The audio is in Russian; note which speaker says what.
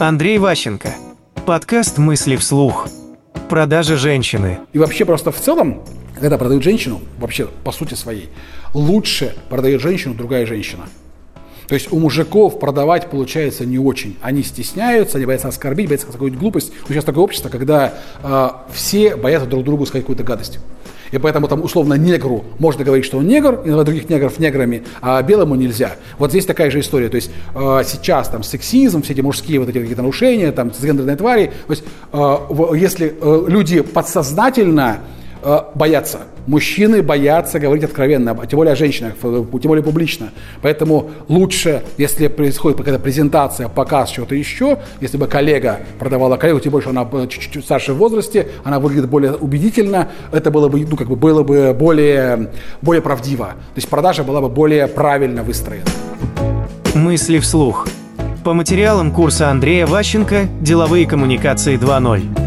Speaker 1: Андрей Ващенко. Подкаст «Мысли вслух». Продажа женщины.
Speaker 2: И вообще просто в целом, когда продают женщину, вообще по сути своей, лучше продает женщину другая женщина. То есть у мужиков продавать получается не очень. Они стесняются, они боятся оскорбить, боятся какую-нибудь глупость. Но сейчас такое общество, когда э, все боятся друг другу сказать какую-то гадость. И поэтому там условно негру можно говорить, что он негр, и называть других негров неграми, а белому нельзя. Вот здесь такая же история. То есть э, сейчас там сексизм, все эти мужские вот эти какие-то нарушения, там гендерные твари. То есть э, если э, люди подсознательно боятся. Мужчины боятся говорить откровенно, тем более о женщинах, тем более публично. Поэтому лучше, если происходит какая-то презентация, показ чего-то еще, если бы коллега продавала коллегу, тем больше она чуть-чуть старше в возрасте, она выглядит более убедительно, это было бы, ну, как бы было бы более, более правдиво. То есть продажа была бы более правильно выстроена.
Speaker 1: Мысли вслух. По материалам курса Андрея Ващенко «Деловые коммуникации 2.0».